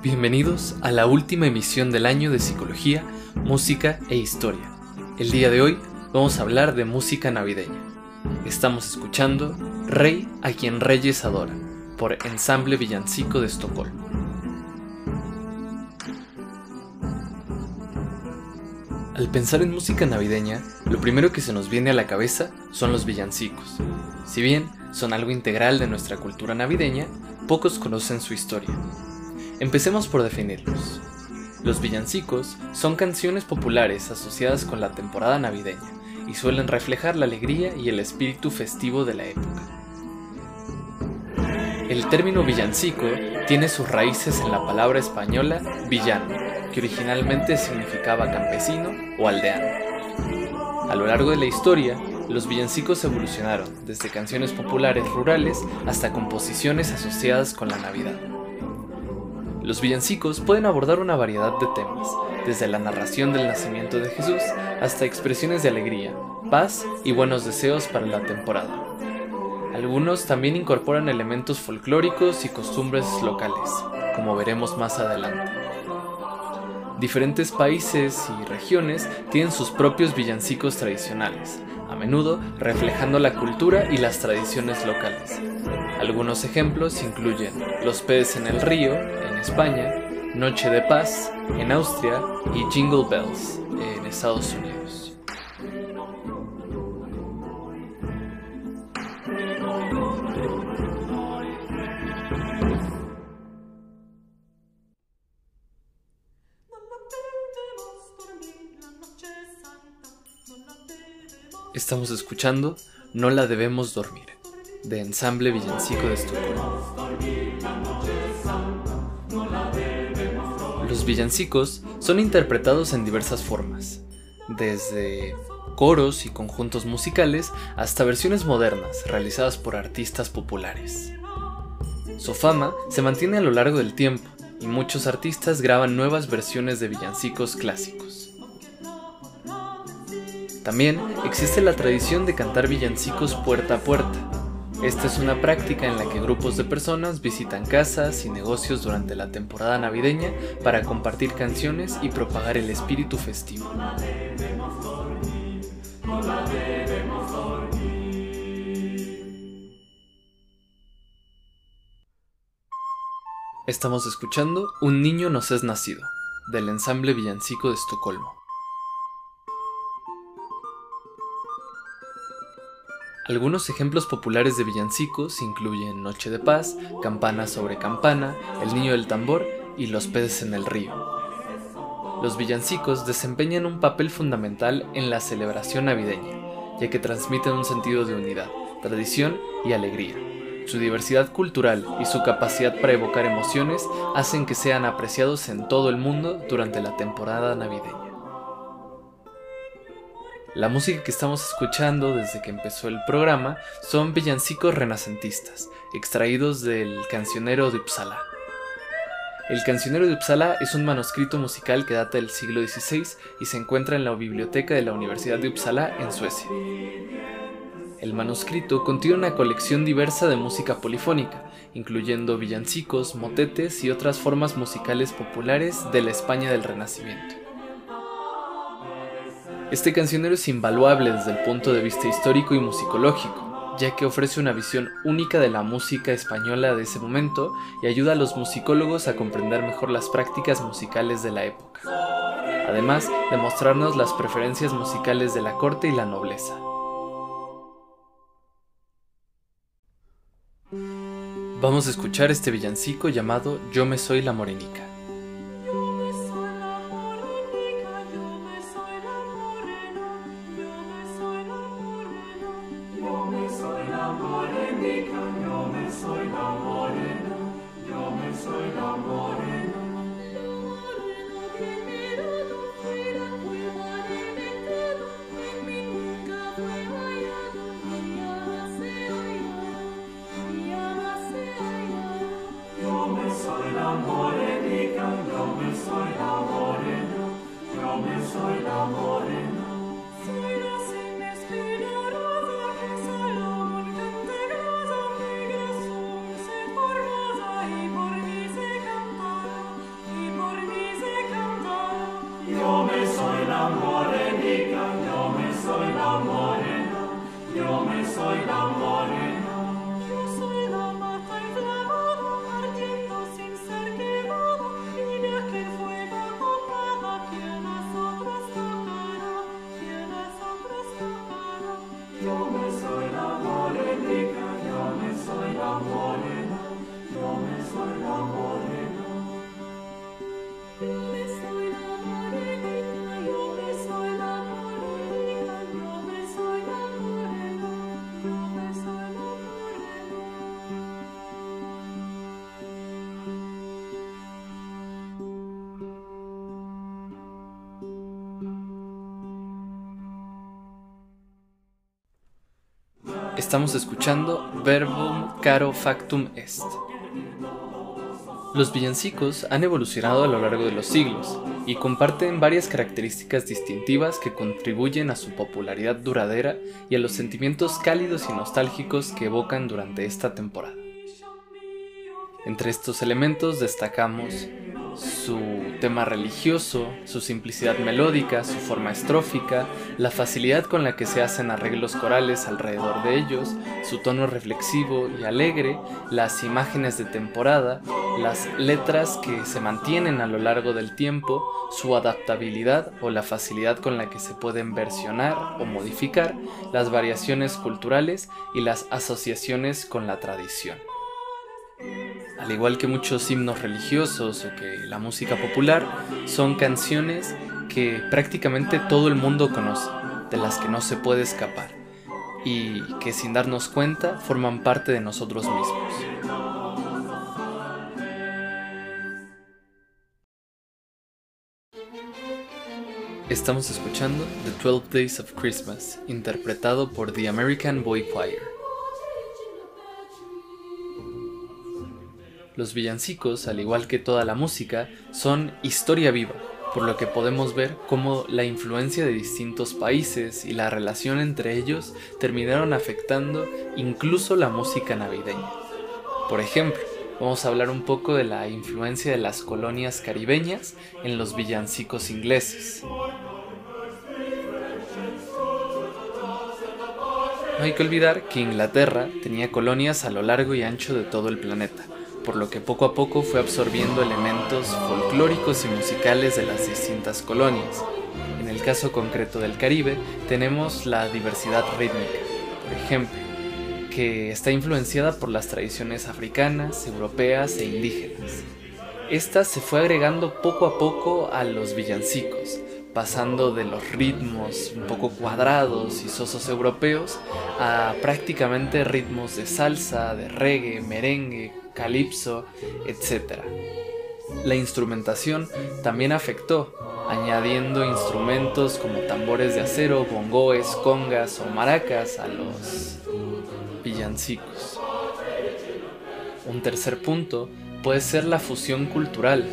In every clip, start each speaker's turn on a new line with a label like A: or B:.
A: Bienvenidos a la última emisión del año de Psicología, Música e Historia. El día de hoy vamos a hablar de música navideña. Estamos escuchando Rey a quien Reyes adoran, por Ensamble Villancico de Estocolmo. Al pensar en música navideña, lo primero que se nos viene a la cabeza son los villancicos. Si bien son algo integral de nuestra cultura navideña, pocos conocen su historia. Empecemos por definirlos. Los villancicos son canciones populares asociadas con la temporada navideña y suelen reflejar la alegría y el espíritu festivo de la época. El término villancico tiene sus raíces en la palabra española villano, que originalmente significaba campesino o aldeano. A lo largo de la historia, los villancicos evolucionaron desde canciones populares rurales hasta composiciones asociadas con la Navidad. Los villancicos pueden abordar una variedad de temas, desde la narración del nacimiento de Jesús hasta expresiones de alegría, paz y buenos deseos para la temporada. Algunos también incorporan elementos folclóricos y costumbres locales, como veremos más adelante. Diferentes países y regiones tienen sus propios villancicos tradicionales, a menudo reflejando la cultura y las tradiciones locales. Algunos ejemplos incluyen Los peces en el río, en España, Noche de Paz, en Austria, y Jingle Bells, en Estados Unidos. Estamos escuchando No la debemos dormir, de Ensamble Villancico de Estocolmo. Los villancicos son interpretados en diversas formas, desde coros y conjuntos musicales hasta versiones modernas realizadas por artistas populares. Su fama se mantiene a lo largo del tiempo y muchos artistas graban nuevas versiones de villancicos clásicos. También existe la tradición de cantar villancicos puerta a puerta. Esta es una práctica en la que grupos de personas visitan casas y negocios durante la temporada navideña para compartir canciones y propagar el espíritu festivo. Estamos escuchando Un niño nos es nacido, del ensamble villancico de Estocolmo. Algunos ejemplos populares de villancicos incluyen Noche de Paz, Campana sobre Campana, El Niño del Tambor y Los peces en el río. Los villancicos desempeñan un papel fundamental en la celebración navideña, ya que transmiten un sentido de unidad, tradición y alegría. Su diversidad cultural y su capacidad para evocar emociones hacen que sean apreciados en todo el mundo durante la temporada navideña. La música que estamos escuchando desde que empezó el programa son villancicos renacentistas, extraídos del Cancionero de Uppsala. El Cancionero de Uppsala es un manuscrito musical que data del siglo XVI y se encuentra en la biblioteca de la Universidad de Uppsala en Suecia. El manuscrito contiene una colección diversa de música polifónica, incluyendo villancicos, motetes y otras formas musicales populares de la España del Renacimiento. Este cancionero es invaluable desde el punto de vista histórico y musicológico, ya que ofrece una visión única de la música española de ese momento y ayuda a los musicólogos a comprender mejor las prácticas musicales de la época, además de mostrarnos las preferencias musicales de la corte y la nobleza. Vamos a escuchar este villancico llamado Yo me soy la morenica. Estamos escuchando Verbum Caro Factum Est. Los villancicos han evolucionado a lo largo de los siglos y comparten varias características distintivas que contribuyen a su popularidad duradera y a los sentimientos cálidos y nostálgicos que evocan durante esta temporada. Entre estos elementos destacamos su tema religioso, su simplicidad melódica, su forma estrófica, la facilidad con la que se hacen arreglos corales alrededor de ellos, su tono reflexivo y alegre, las imágenes de temporada, las letras que se mantienen a lo largo del tiempo, su adaptabilidad o la facilidad con la que se pueden versionar o modificar, las variaciones culturales y las asociaciones con la tradición. Al igual que muchos himnos religiosos o que la música popular, son canciones que prácticamente todo el mundo conoce, de las que no se puede escapar, y que sin darnos cuenta forman parte de nosotros mismos. Estamos escuchando The 12 Days of Christmas, interpretado por The American Boy Choir. Los villancicos, al igual que toda la música, son historia viva, por lo que podemos ver cómo la influencia de distintos países y la relación entre ellos terminaron afectando incluso la música navideña. Por ejemplo, vamos a hablar un poco de la influencia de las colonias caribeñas en los villancicos ingleses. No hay que olvidar que Inglaterra tenía colonias a lo largo y ancho de todo el planeta, por lo que poco a poco fue absorbiendo elementos folclóricos y musicales de las distintas colonias. En el caso concreto del Caribe, tenemos la diversidad rítmica, por ejemplo, que está influenciada por las tradiciones africanas, europeas e indígenas. Esta se fue agregando poco a poco a los villancicos, pasando de los ritmos un poco cuadrados y sosos europeos a prácticamente ritmos de salsa, de reggae, merengue, calipso, etc. La instrumentación también afectó, añadiendo instrumentos como tambores de acero, bongoes, congas o maracas a los villancicos. Un tercer punto puede ser la fusión cultural,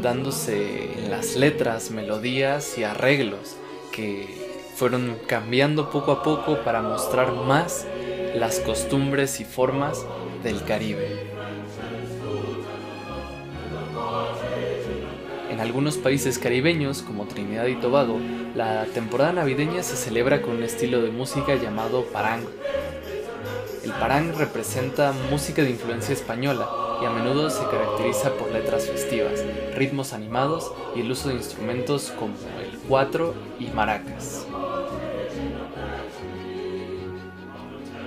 A: dándose en las letras, melodías y arreglos que fueron cambiando poco a poco para mostrar más las costumbres y formas del Caribe. En algunos países caribeños, como Trinidad y Tobago, la temporada navideña se celebra con un estilo de música llamado parang. El parang representa música de influencia española y a menudo se caracteriza por letras festivas, ritmos animados y el uso de instrumentos como el cuatro y maracas.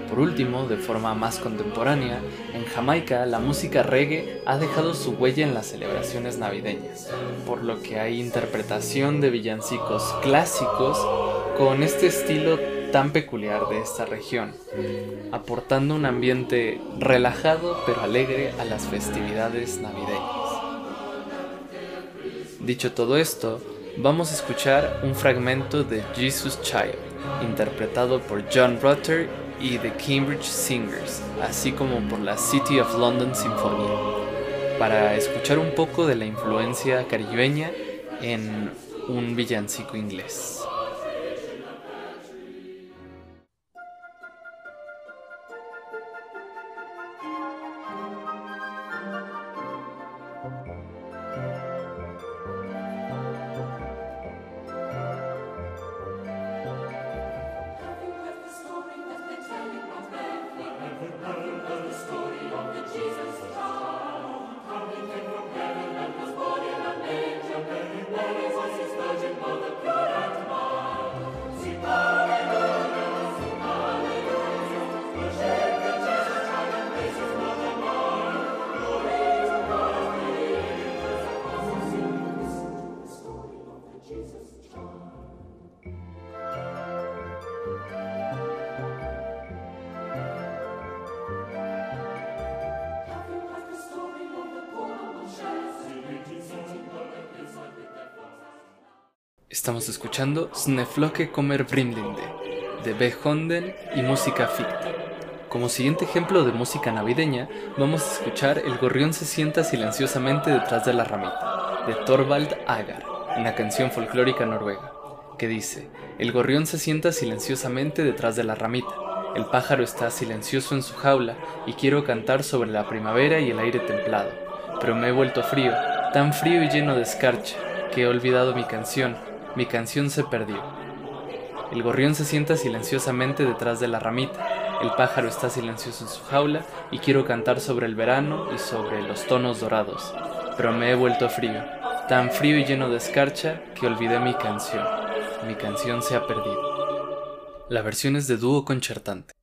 A: Por último, de forma más contemporánea, en Jamaica la música reggae ha dejado su huella en las celebraciones navideñas, por lo que hay interpretación de villancicos clásicos con este estilo tan peculiar de esta región, aportando un ambiente relajado pero alegre a las festividades navideñas. Dicho todo esto, vamos a escuchar un fragmento de Jesus Child, interpretado por John Rutter y The Cambridge Singers, así como por la City of London Sinfonía, para escuchar un poco de la influencia caribeña en un villancico inglés. Estamos escuchando Snefloke kommer Brimlinde de Behonden y Música Ficta, Como siguiente ejemplo de música navideña, vamos a escuchar El gorrión se sienta silenciosamente detrás de la ramita, de Thorvald Agar, una canción folclórica noruega, que dice, El gorrión se sienta silenciosamente detrás de la ramita, el pájaro está silencioso en su jaula y quiero cantar sobre la primavera y el aire templado, pero me he vuelto frío, tan frío y lleno de escarcha, que he olvidado mi canción, mi canción se perdió. El gorrión se sienta silenciosamente detrás de la ramita, el pájaro está silencioso en su jaula y quiero cantar sobre el verano y sobre los tonos dorados, pero me he vuelto frío, tan frío y lleno de escarcha que olvidé mi canción, mi canción se ha perdido. La versión es de dúo concertante.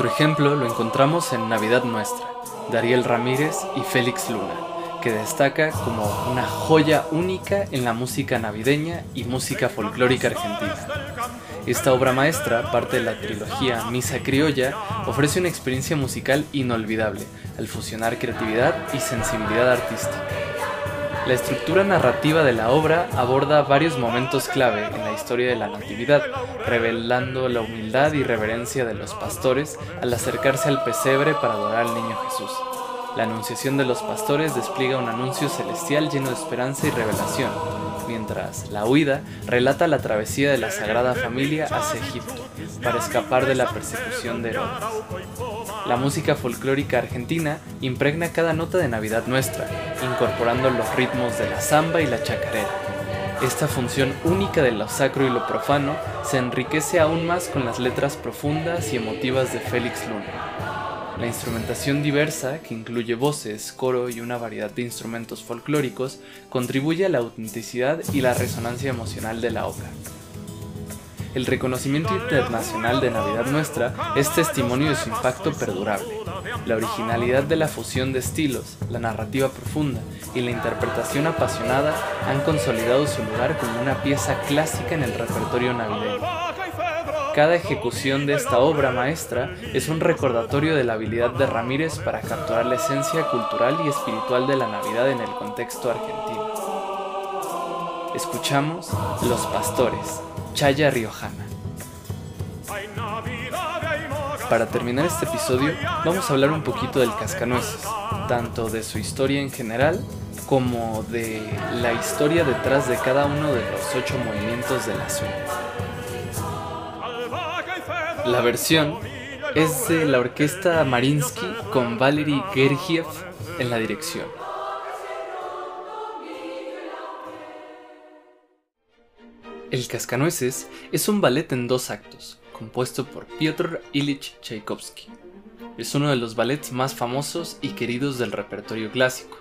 A: Otro ejemplo lo encontramos en Navidad Nuestra, de Ramírez y Félix Luna, que destaca como una joya única en la música navideña y música folclórica argentina. Esta obra maestra, parte de la trilogía Misa Criolla, ofrece una experiencia musical inolvidable al fusionar creatividad y sensibilidad artística. La estructura narrativa de la obra aborda varios momentos clave en la historia de la Natividad, revelando la humildad y reverencia de los pastores al acercarse al pesebre para adorar al niño Jesús. La anunciación de los pastores despliega un anuncio celestial lleno de esperanza y revelación, mientras la huida relata la travesía de la Sagrada Familia hacia Egipto para escapar de la persecución de Herodes. La música folclórica argentina impregna cada nota de Navidad nuestra, incorporando los ritmos de la samba y la chacarera. Esta función única de lo sacro y lo profano se enriquece aún más con las letras profundas y emotivas de Félix Luna. La instrumentación diversa, que incluye voces, coro y una variedad de instrumentos folclóricos, contribuye a la autenticidad y la resonancia emocional de la obra. El reconocimiento internacional de Navidad Nuestra es testimonio de su impacto perdurable. La originalidad de la fusión de estilos, la narrativa profunda y la interpretación apasionada han consolidado su lugar como una pieza clásica en el repertorio navideño. Cada ejecución de esta obra maestra es un recordatorio de la habilidad de Ramírez para capturar la esencia cultural y espiritual de la Navidad en el contexto argentino. Escuchamos Los Pastores, Chaya Riojana. Para terminar este episodio, vamos a hablar un poquito del cascanueces, tanto de su historia en general como de la historia detrás de cada uno de los ocho movimientos de la suite. La versión es de la orquesta Marinsky con Valery Gergiev en la dirección. El Cascanueces es un ballet en dos actos, compuesto por Piotr Ilich Tchaikovsky. Es uno de los ballets más famosos y queridos del repertorio clásico.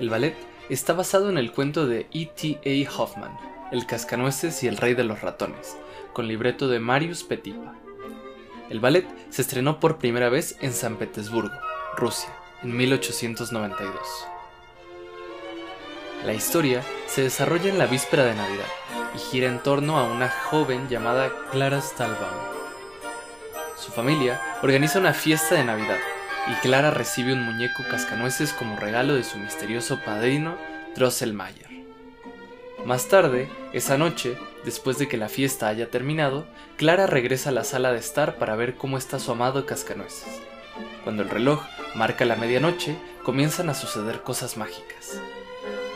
A: El ballet está basado en el cuento de E.T.A. Hoffman, El Cascanueces y el Rey de los Ratones, con libreto de Marius Petipa. El ballet se estrenó por primera vez en San Petersburgo, Rusia, en 1892. La historia se desarrolla en la víspera de Navidad y gira en torno a una joven llamada Clara Stahlbaum. Su familia organiza una fiesta de Navidad y Clara recibe un muñeco cascanueces como regalo de su misterioso padrino Drosselmayer. Más tarde, esa noche, después de que la fiesta haya terminado, Clara regresa a la sala de estar para ver cómo está su amado cascanueces. Cuando el reloj marca la medianoche, comienzan a suceder cosas mágicas.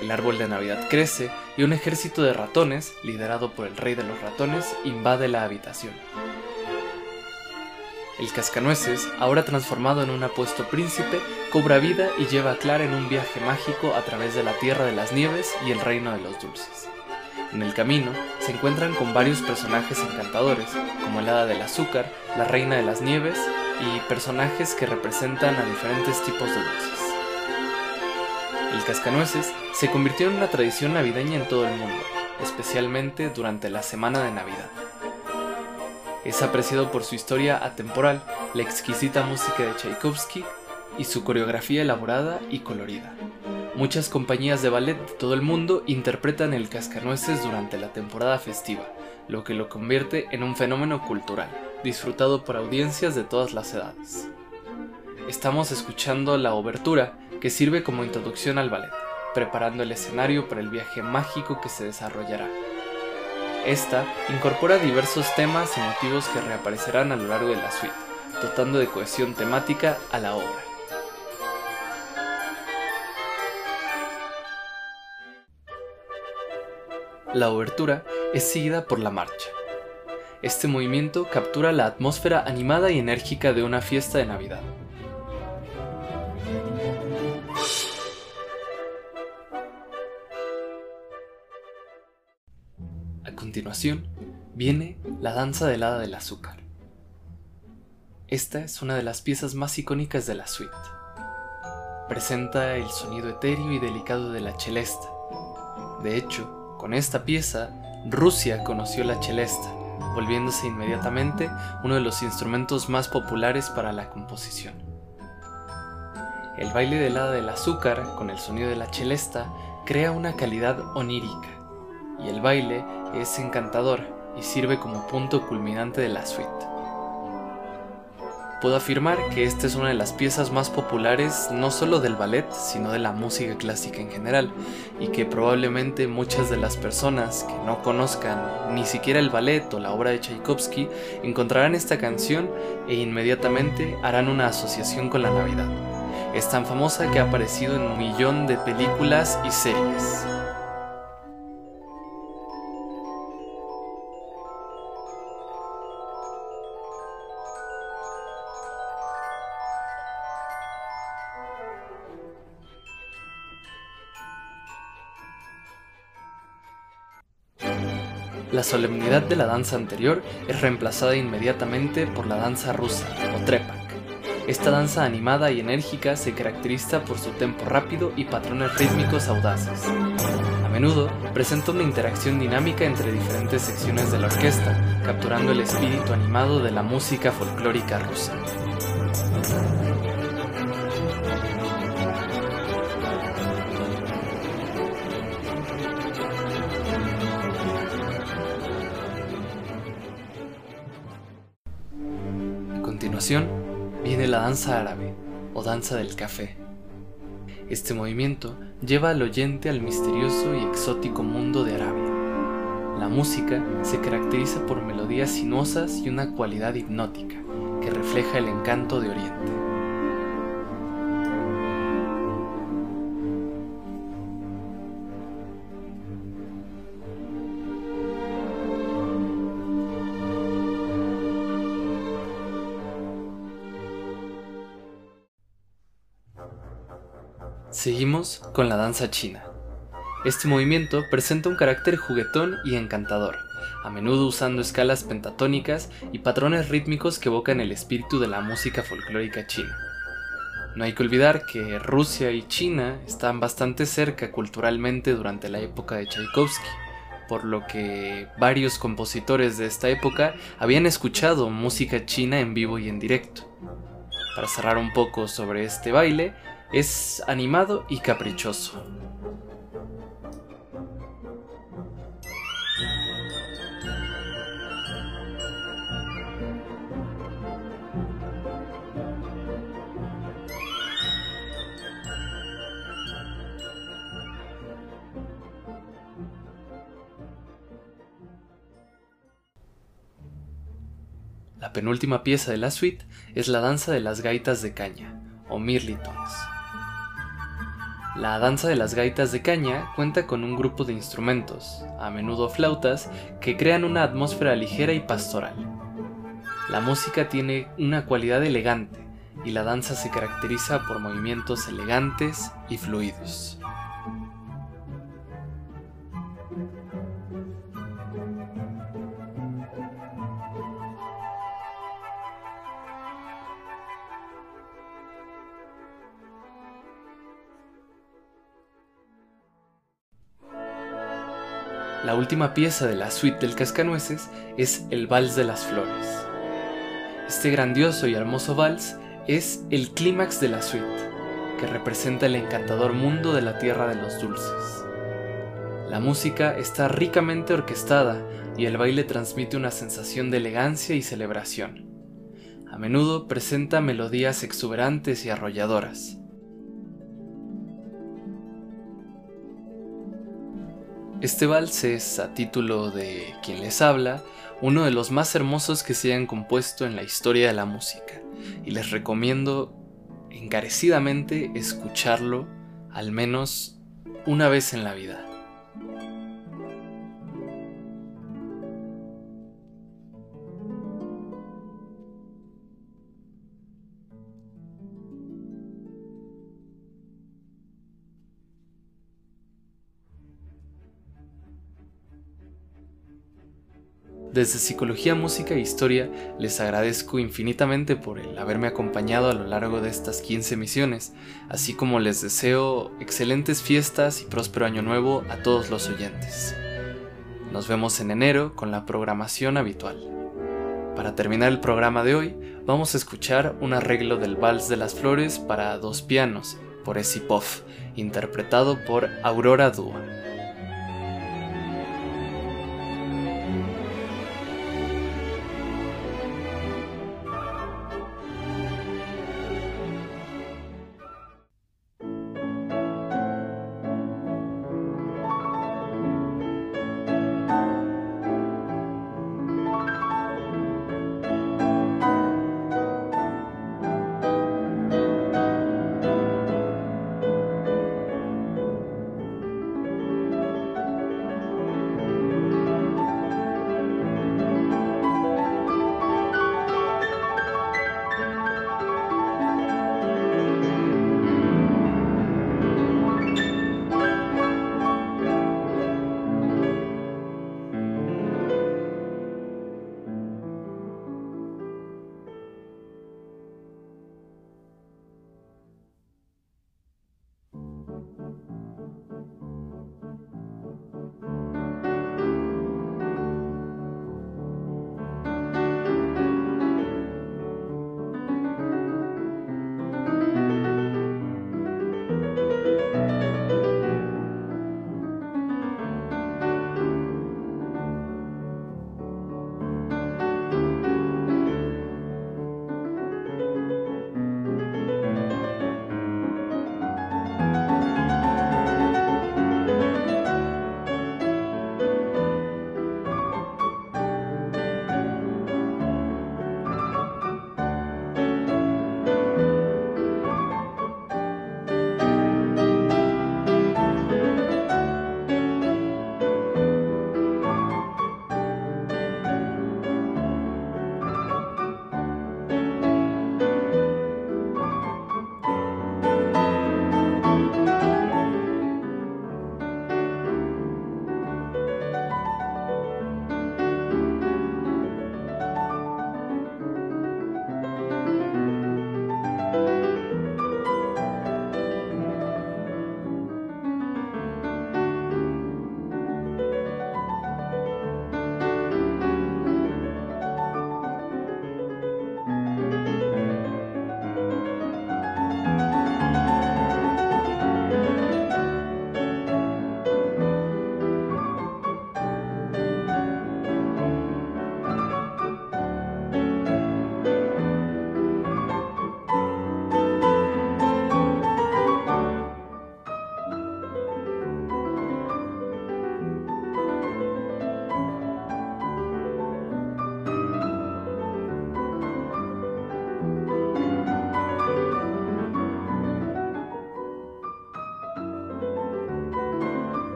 A: El árbol de Navidad crece y un ejército de ratones, liderado por el rey de los ratones, invade la habitación. El cascanueces, ahora transformado en un apuesto príncipe, cobra vida y lleva a Clara en un viaje mágico a través de la tierra de las nieves y el reino de los dulces. En el camino se encuentran con varios personajes encantadores, como el hada del azúcar, la reina de las nieves y personajes que representan a diferentes tipos de dulces. El cascanueces se convirtió en una tradición navideña en todo el mundo, especialmente durante la semana de Navidad. Es apreciado por su historia atemporal, la exquisita música de Tchaikovsky y su coreografía elaborada y colorida. Muchas compañías de ballet de todo el mundo interpretan el cascanueces durante la temporada festiva, lo que lo convierte en un fenómeno cultural, disfrutado por audiencias de todas las edades. Estamos escuchando la obertura que sirve como introducción al ballet, preparando el escenario para el viaje mágico que se desarrollará. Esta incorpora diversos temas y motivos que reaparecerán a lo largo de la suite, dotando de cohesión temática a la obra. La obertura es seguida por la marcha. Este movimiento captura la atmósfera animada y enérgica de una fiesta de Navidad. Continuación viene la danza del hada del azúcar. Esta es una de las piezas más icónicas de la suite. Presenta el sonido etéreo y delicado de la celesta. De hecho, con esta pieza, Rusia conoció la celesta, volviéndose inmediatamente uno de los instrumentos más populares para la composición. El baile del hada del azúcar, con el sonido de la celesta, crea una calidad onírica, y el baile es encantador y sirve como punto culminante de la suite. Puedo afirmar que esta es una de las piezas más populares no solo del ballet, sino de la música clásica en general, y que probablemente muchas de las personas que no conozcan ni siquiera el ballet o la obra de Tchaikovsky encontrarán esta canción e inmediatamente harán una asociación con la Navidad. Es tan famosa que ha aparecido en un millón de películas y series. La solemnidad de la danza anterior es reemplazada inmediatamente por la danza rusa o trepak. Esta danza animada y enérgica se caracteriza por su tempo rápido y patrones rítmicos audaces. A menudo presenta una interacción dinámica entre diferentes secciones de la orquesta, capturando el espíritu animado de la música folclórica rusa. Danza árabe o danza del café. Este movimiento lleva al oyente al misterioso y exótico mundo de Arabia. La música se caracteriza por melodías sinuosas y una cualidad hipnótica que refleja el encanto de Oriente. Seguimos con la danza china. Este movimiento presenta un carácter juguetón y encantador, a menudo usando escalas pentatónicas y patrones rítmicos que evocan el espíritu de la música folclórica china. No hay que olvidar que Rusia y China están bastante cerca culturalmente durante la época de Tchaikovsky, por lo que varios compositores de esta época habían escuchado música china en vivo y en directo. Para cerrar un poco sobre este baile, es animado y caprichoso. La penúltima pieza de la suite es la danza de las gaitas de caña, o mirlitons. La danza de las gaitas de caña cuenta con un grupo de instrumentos, a menudo flautas, que crean una atmósfera ligera y pastoral. La música tiene una cualidad elegante y la danza se caracteriza por movimientos elegantes y fluidos. La última pieza de la suite del Cascanueces es el Vals de las Flores. Este grandioso y hermoso vals es el clímax de la suite, que representa el encantador mundo de la tierra de los dulces. La música está ricamente orquestada y el baile transmite una sensación de elegancia y celebración. A menudo presenta melodías exuberantes y arrolladoras, Este vals es, a título de quien les habla, uno de los más hermosos que se hayan compuesto en la historia de la música, y les recomiendo encarecidamente escucharlo al menos una vez en la vida. Desde Psicología, Música e Historia les agradezco infinitamente por el haberme acompañado a lo largo de estas 15 misiones, así como les deseo excelentes fiestas y próspero año nuevo a todos los oyentes. Nos vemos en enero con la programación habitual. Para terminar el programa de hoy, vamos a escuchar un arreglo del Vals de las Flores para dos pianos por Esipov, interpretado por Aurora Dua.